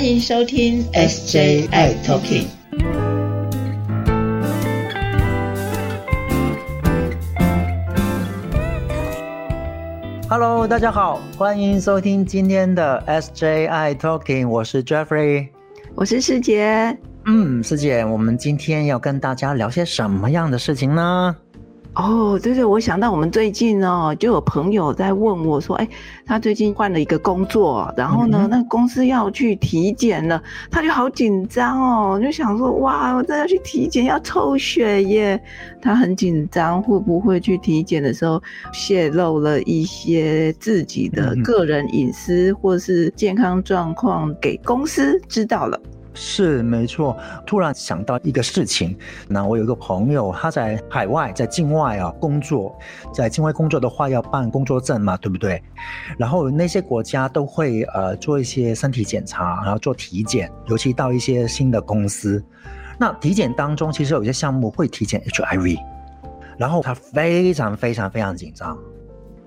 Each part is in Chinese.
欢迎收听 SJI Talking。Hello，大家好，欢迎收听今天的 SJI Talking，我是 Jeffrey，我是师姐。嗯，师姐，我们今天要跟大家聊些什么样的事情呢？哦，对对，我想到我们最近哦，就有朋友在问我说，哎，他最近换了一个工作，然后呢，那公司要去体检了，他就好紧张哦，就想说，哇，我这要去体检，要抽血耶，他很紧张，会不会去体检的时候泄露了一些自己的个人隐私或是健康状况给公司知道了？是没错，突然想到一个事情，那我有一个朋友，他在海外，在境外啊工作，在境外工作的话要办工作证嘛，对不对？然后那些国家都会呃做一些身体检查，然后做体检，尤其到一些新的公司，那体检当中其实有些项目会体检 HIV，然后他非常非常非常紧张。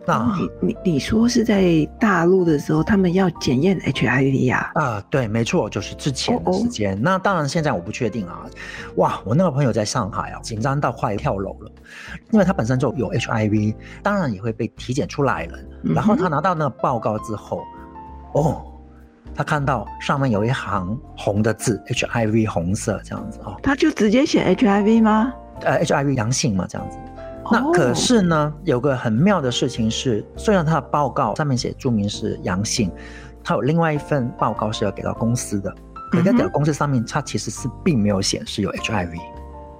那你你你说是在大陆的时候，他们要检验 HIV 呀？啊，对，没错，就是之前的时间。那当然，现在我不确定啊。哇，我那个朋友在上海啊，紧张到快跳楼了，因为他本身就有 HIV，当然也会被体检出来了。然后他拿到那个报告之后，哦，他看到上面有一行红的字，HIV 红色这样子哦，他就直接写 HIV 吗？呃，HIV 阳性嘛，这样子。那可是呢，有个很妙的事情是，虽然他的报告上面写注明是阳性，他有另外一份报告是要给到公司的，可在给到公司上面，他其实是并没有显示有 HIV。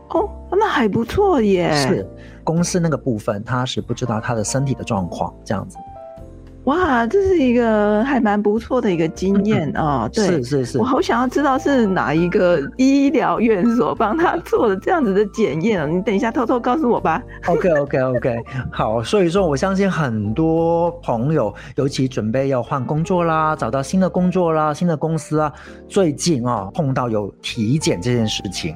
哦，那还不错耶。是公司那个部分，他是不知道他的身体的状况这样子。哇，这是一个还蛮不错的一个经验 啊！对，是是是，我好想要知道是哪一个医疗院所帮他做的这样子的检验你等一下偷偷告诉我吧。OK OK OK，好。所以说，我相信很多朋友，尤其准备要换工作啦，找到新的工作啦，新的公司啊，最近啊碰到有体检这件事情。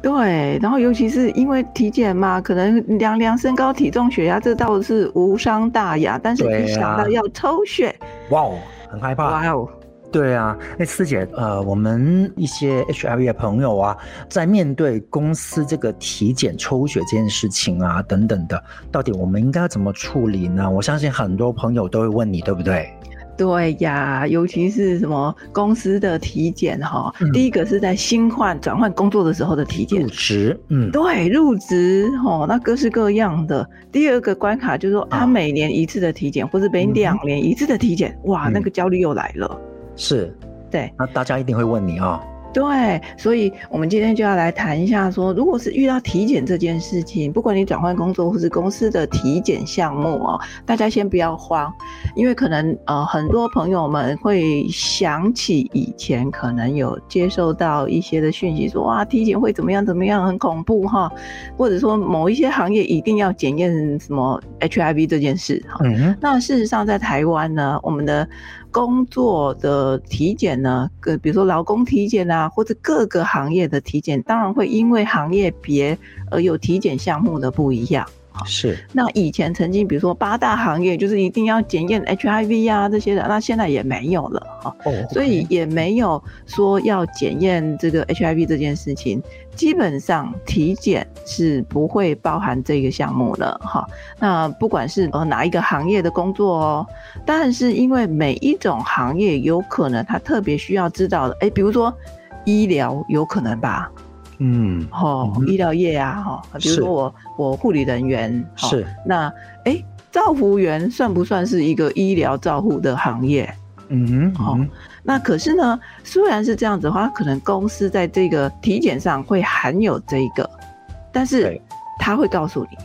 对，然后尤其是因为体检嘛，可能量量身高、体重、血压，这倒是无伤大雅。但是一想到要抽血，哇哦，很害怕。哇哦，对啊，哎，师姐，呃，我们一些 HIV 的朋友啊，在面对公司这个体检抽血这件事情啊，等等的，到底我们应该怎么处理呢？我相信很多朋友都会问你，对不对？对呀，尤其是什么公司的体检哈，第一个是在新换转换工作的时候的体检，入职，嗯，对，入职哦，那各式各样的。第二个关卡就是说，他每年一次的体检，或者每两年一次的体检，哇，那个焦虑又来了。是，对，那大家一定会问你啊。对，所以我们今天就要来谈一下，说如果是遇到体检这件事情，不管你转换工作或是公司的体检项目哦，大家先不要慌，因为可能呃很多朋友们会想起以前可能有接受到一些的讯息，说哇体检会怎么样怎么样很恐怖哈，或者说某一些行业一定要检验什么 HIV 这件事哈。那事实上在台湾呢，我们的。工作的体检呢，个比如说劳工体检啊，或者各个行业的体检，当然会因为行业别而有体检项目的不一样。是。那以前曾经，比如说八大行业就是一定要检验 HIV 啊这些的，那现在也没有了哈。哦。所以也没有说要检验这个 HIV 这件事情。基本上体检是不会包含这个项目的哈。那不管是呃哪一个行业的工作哦，但是因为每一种行业有可能他特别需要知道的，哎，比如说医疗有可能吧，嗯，哈，医疗业啊，哈，比如说我我护理人员是，那哎，照护员算不算是一个医疗照护的行业？嗯，好。那可是呢，虽然是这样子的话，可能公司在这个体检上会含有这一个，但是他会告诉你，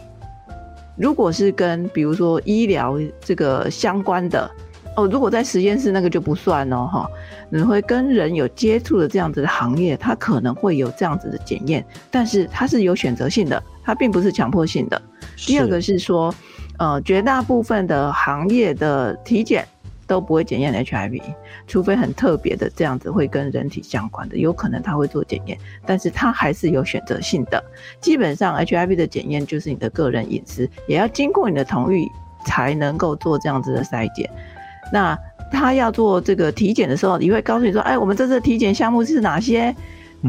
如果是跟比如说医疗这个相关的哦，如果在实验室那个就不算哦，哈，你会跟人有接触的这样子的行业，它可能会有这样子的检验，但是它是有选择性的，它并不是强迫性的。第二个是说，呃，绝大部分的行业的体检。都不会检验 HIV，除非很特别的这样子会跟人体相关的，有可能他会做检验，但是它还是有选择性的。基本上 HIV 的检验就是你的个人隐私，也要经过你的同意才能够做这样子的筛检。那他要做这个体检的时候，你会告诉你说，哎，我们这次体检项目是哪些？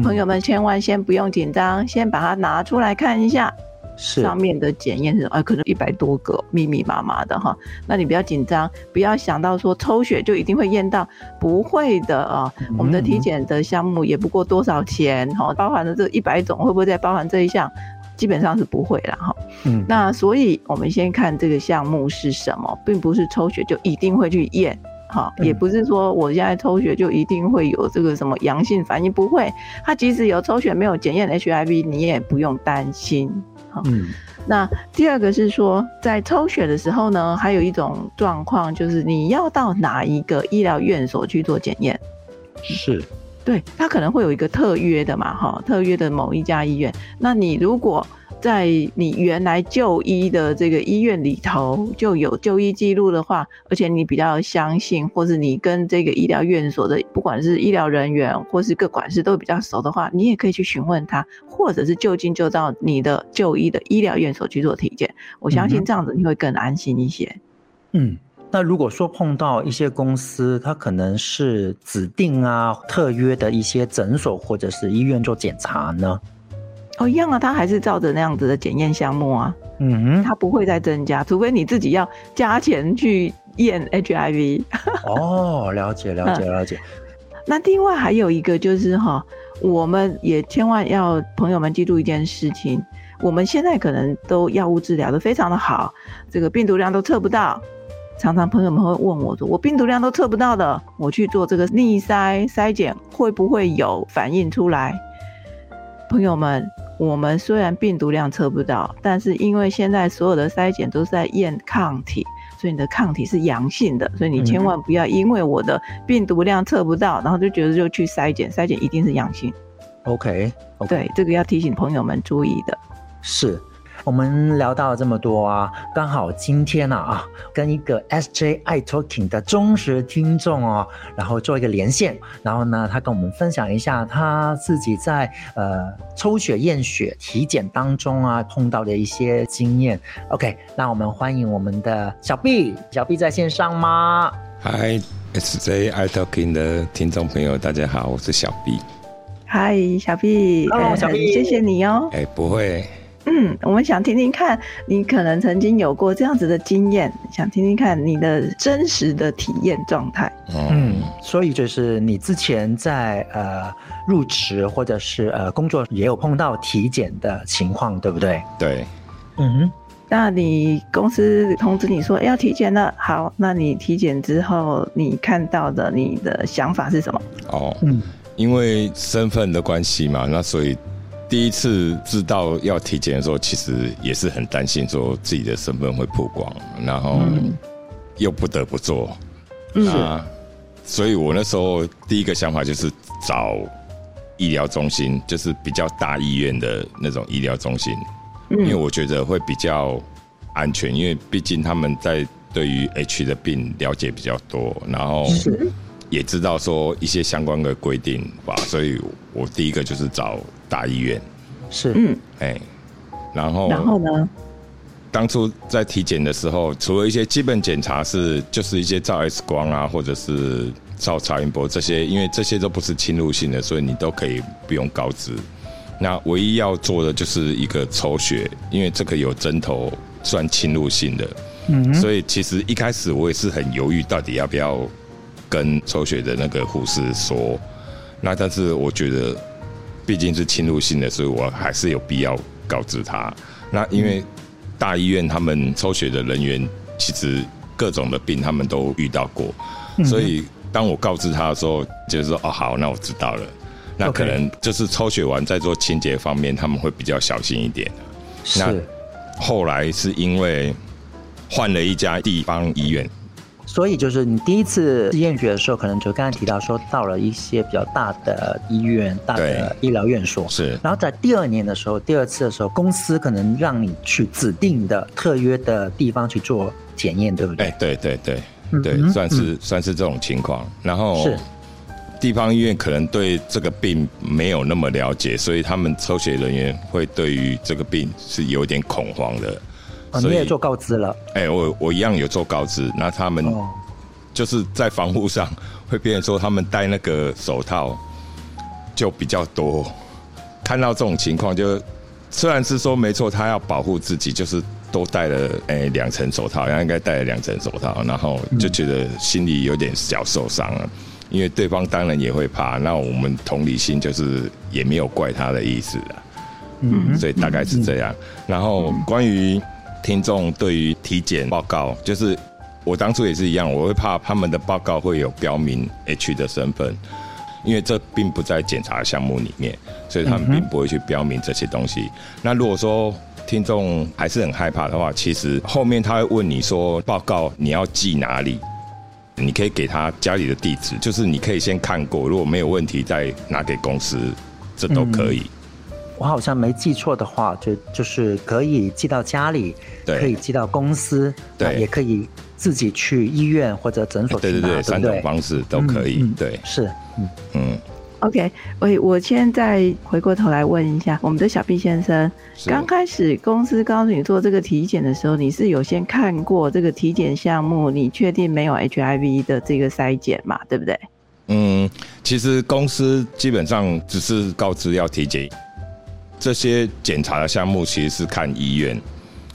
朋友们千万先不用紧张，先把它拿出来看一下。是上面的检验是，啊，可能一百多个，密密麻麻的哈。那你不要紧张，不要想到说抽血就一定会验到，不会的啊。我们的体检的项目也不过多少钱哈，包含了这一百种，会不会再包含这一项？基本上是不会了哈。嗯，那所以我们先看这个项目是什么，并不是抽血就一定会去验，哈，也不是说我现在抽血就一定会有这个什么阳性反应，不会。他即使有抽血没有检验 HIV，你也不用担心。嗯，那第二个是说，在抽血的时候呢，还有一种状况就是你要到哪一个医疗院所去做检验？是，对，他可能会有一个特约的嘛，哈，特约的某一家医院。那你如果在你原来就医的这个医院里头就有就医记录的话，而且你比较相信，或是你跟这个医疗院所的不管是医疗人员或是各管事都比较熟的话，你也可以去询问他，或者是就近就到你的就医的医疗院所去做体检。我相信这样子你会更安心一些。嗯，那如果说碰到一些公司，它可能是指定啊特约的一些诊所或者是医院做检查呢？哦，一样啊，它还是照着那样子的检验项目啊，嗯，它不会再增加，除非你自己要加钱去验 HIV。哦，了解了解了解。那另外还有一个就是哈，我们也千万要朋友们记住一件事情，我们现在可能都药物治疗的非常的好，这个病毒量都测不到，常常朋友们会问我说，我病毒量都测不到的，我去做这个逆筛筛检会不会有反应出来？朋友们。我们虽然病毒量测不到，但是因为现在所有的筛检都是在验抗体，所以你的抗体是阳性的，所以你千万不要因为我的病毒量测不到，然后就觉得就去筛检，筛检一定是阳性。OK，对，这个要提醒朋友们注意的。是。我们聊到了这么多啊，刚好今天呢啊，跟一个 SJ i Talking 的忠实听众哦，然后做一个连线，然后呢，他跟我们分享一下他自己在呃抽血验血体检当中啊碰到的一些经验。OK，那我们欢迎我们的小 B，小 B 在线上吗？Hi，SJ i Talking 的听众朋友，大家好，我是小 B。嗨，小 B，哦，小 B，谢谢你哦。哎，不会。嗯，我们想听听看，你可能曾经有过这样子的经验，想听听看你的真实的体验状态。嗯，所以就是你之前在呃入职或者是呃工作也有碰到体检的情况，对不对？对。嗯，那你公司通知你说要体检了，好，那你体检之后你看到的你的想法是什么？哦，嗯，因为身份的关系嘛，那所以。第一次知道要体检的时候，其实也是很担心，说自己的身份会曝光，然后又不得不做。那所以我那时候第一个想法就是找医疗中心，就是比较大医院的那种医疗中心，因为我觉得会比较安全，因为毕竟他们在对于 H 的病了解比较多，然后也知道说一些相关的规定吧，所以我第一个就是找。大医院是嗯哎，然后然后呢？当初在体检的时候，除了一些基本检查是就是一些照 X 光啊，或者是照超音波这些，因为这些都不是侵入性的，所以你都可以不用告知。那唯一要做的就是一个抽血，因为这个有针头算侵入性的，嗯，所以其实一开始我也是很犹豫，到底要不要跟抽血的那个护士说。那但是我觉得。毕竟是侵入性的，所以我还是有必要告知他。那因为大医院他们抽血的人员，其实各种的病他们都遇到过，所以当我告知他的时候，就是说哦好，那我知道了。那可能就是抽血完再做清洁方面，他们会比较小心一点。那后来是因为换了一家地方医院。所以就是你第一次验血的时候，可能就刚才提到说到了一些比较大的医院、大的医疗院所。是。然后在第二年的时候，第二次的时候，公司可能让你去指定的特约的地方去做检验，对不对？哎，对对对对，算是算是这种情况。然后是地方医院可能对这个病没有那么了解，所以他们抽血人员会对于这个病是有点恐慌的。你也做告知了？哎，我我一样有做告知。那他们就是在防护上会变成说他们戴那个手套就比较多。看到这种情况，就虽然是说没错，他要保护自己，就是都戴了哎两层手套，然后应该戴了两层手套，然后就觉得心里有点小受伤了，因为对方当然也会怕。那我们同理心就是也没有怪他的意思了，嗯，所以大概是这样。然后关于听众对于体检报告，就是我当初也是一样，我会怕他们的报告会有标明 H 的身份。因为这并不在检查项目里面，所以他们并不会去标明这些东西。那如果说听众还是很害怕的话，其实后面他会问你说报告你要寄哪里，你可以给他家里的地址，就是你可以先看过，如果没有问题再拿给公司，这都可以。我好像没记错的话，就就是可以寄到家里，可以寄到公司，对，也可以自己去医院或者诊所对对对，三种方式都可以，对，是，嗯嗯。OK，我我现在回过头来问一下我们的小毕先生，刚开始公司告诉你做这个体检的时候，你是有先看过这个体检项目，你确定没有 HIV 的这个筛检嘛？对不对？嗯，其实公司基本上只是告知要体检。这些检查的项目其实是看医院，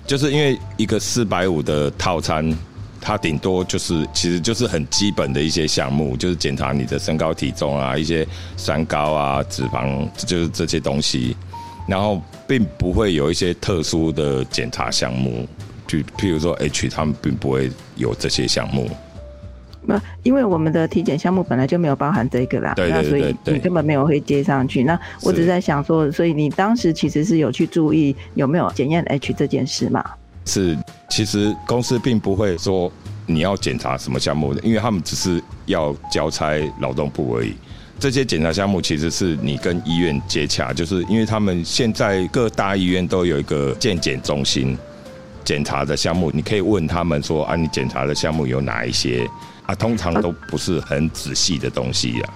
就是因为一个四百五的套餐，它顶多就是其实就是很基本的一些项目，就是检查你的身高体重啊，一些三高啊、脂肪，就是这些东西，然后并不会有一些特殊的检查项目，就譬如说 H，他们并不会有这些项目。那因为我们的体检项目本来就没有包含这个啦，那所以你根本没有会接上去。那我只是在想说，所以你当时其实是有去注意有没有检验 H 这件事嘛？是，其实公司并不会说你要检查什么项目的，因为他们只是要交差劳动部而已。这些检查项目其实是你跟医院接洽，就是因为他们现在各大医院都有一个健检中心，检查的项目你可以问他们说啊，你检查的项目有哪一些？啊，通常都不是很仔细的东西呀。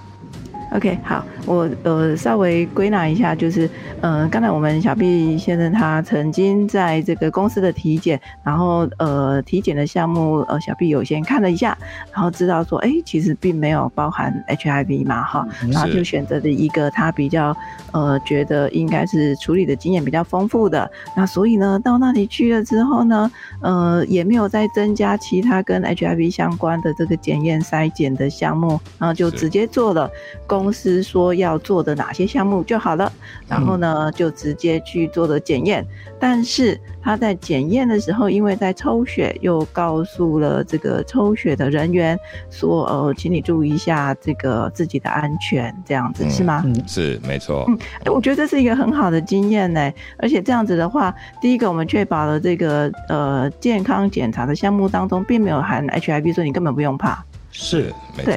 OK，好，我呃稍微归纳一下，就是呃，刚才我们小毕先生他曾经在这个公司的体检，然后呃体检的项目呃小毕有先看了一下，然后知道说，哎，其实并没有包含 HIV 嘛，哈，然后就选择了一个他比较呃觉得应该是处理的经验比较丰富的，那所以呢到那里去了之后呢，呃也没有再增加其他跟 HIV 相关的这个检验筛检的项目，然后就直接做了公。公司说要做的哪些项目就好了，然后呢就直接去做的检验。但是他在检验的时候，因为在抽血，又告诉了这个抽血的人员说：“呃，请你注意一下这个自己的安全，这样子是吗？”嗯，是没错。嗯，我觉得这是一个很好的经验呢。而且这样子的话，第一个我们确保了这个呃健康检查的项目当中并没有含 HIV，所以你根本不用怕。是没错。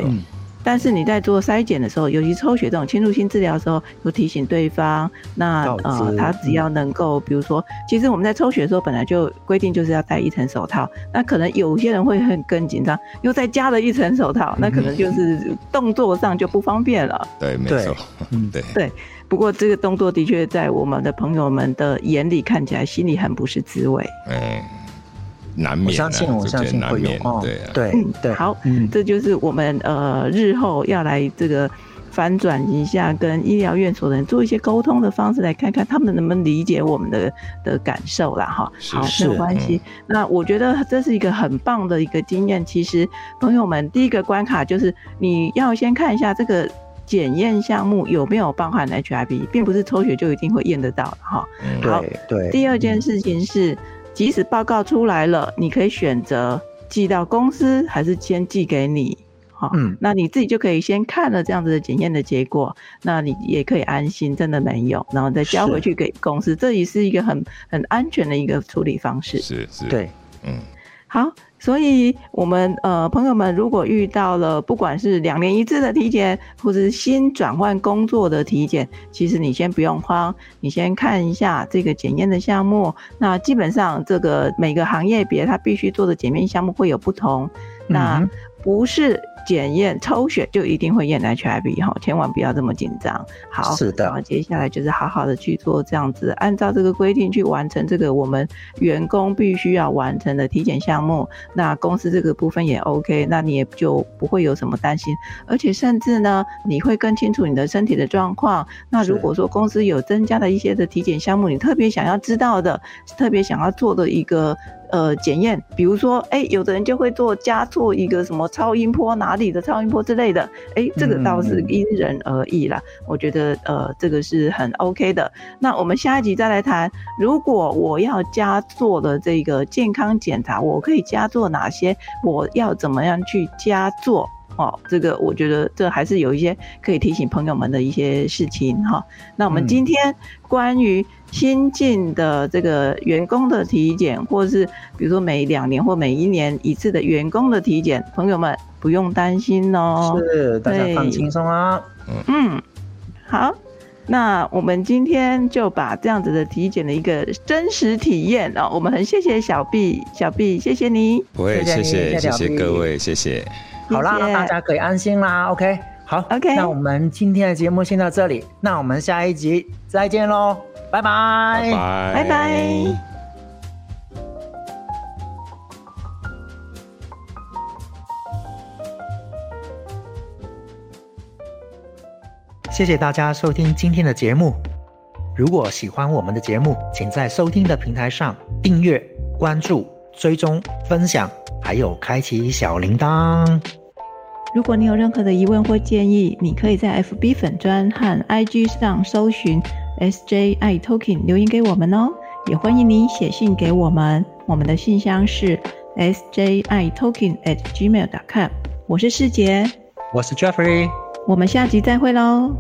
但是你在做筛检的时候，尤其抽血这种侵入性治疗的时候，有提醒对方，那呃，他只要能够，比如说，其实我们在抽血的时候本来就规定就是要戴一层手套，那可能有些人会很更紧张，又再加了一层手套，那可能就是动作上就不方便了。对，没错，嗯，对对。不过这个动作的确在我们的朋友们的眼里看起来，心里很不是滋味。嗯。难免，我相信，我相信会有哦，对对对，好，这就是我们呃日后要来这个反转一下，跟医疗院所的人做一些沟通的方式，来看看他们能不能理解我们的的感受啦。哈。好，没有关系。那我觉得这是一个很棒的一个经验。其实朋友们，第一个关卡就是你要先看一下这个检验项目有没有包含 HIV，并不是抽血就一定会验得到的哈。好，对。第二件事情是。即使报告出来了，你可以选择寄到公司，还是先寄给你，好，嗯，那你自己就可以先看了这样子的检验的结果，那你也可以安心，真的没有，然后再交回去给公司，这也是一个很很安全的一个处理方式。是是，对，嗯，好。所以，我们呃朋友们，如果遇到了不管是两年一次的体检，或者是新转换工作的体检，其实你先不用慌，你先看一下这个检验的项目。那基本上，这个每个行业别它必须做的检验项目会有不同。那不是。检验抽血就一定会验 HIV 哈，千万不要这么紧张。好，是的。然后接下来就是好好的去做这样子，按照这个规定去完成这个我们员工必须要完成的体检项目。那公司这个部分也 OK，那你也就不会有什么担心。而且甚至呢，你会更清楚你的身体的状况。那如果说公司有增加的一些的体检项目，你特别想要知道的，特别想要做的一个。呃，检验，比如说，哎，有的人就会做加做一个什么超音波哪里的超音波之类的，哎，这个倒是因人而异啦。我觉得，呃，这个是很 OK 的。那我们下一集再来谈，如果我要加做的这个健康检查，我可以加做哪些？我要怎么样去加做？哦，这个我觉得这还是有一些可以提醒朋友们的一些事情哈。那我们今天关于。新进的这个员工的体检，或者是比如说每两年或每一年一次的员工的体检，朋友们不用担心哦。是，大家放轻松啊。嗯，好，那我们今天就把这样子的体检的一个真实体验哦，我们很谢谢小 B，小 B，谢谢你。不会，谢谢，谢谢各位，谢谢。好啦，大家可以安心啦。OK，好，OK，那我们今天的节目先到这里，那我们下一集再见喽。拜拜，拜拜。谢谢大家收听今天的节目。如果喜欢我们的节目，请在收听的平台上订阅、关注、追踪、分享，还有开启小铃铛。如果你有任何的疑问或建议，你可以在 FB 粉专和 IG 上搜寻。S J I Token 留言给我们哦，也欢迎你写信给我们，我们的信箱是 S J I Token at gmail.com。我是世杰，我是 Jeffrey，我们下集再会喽。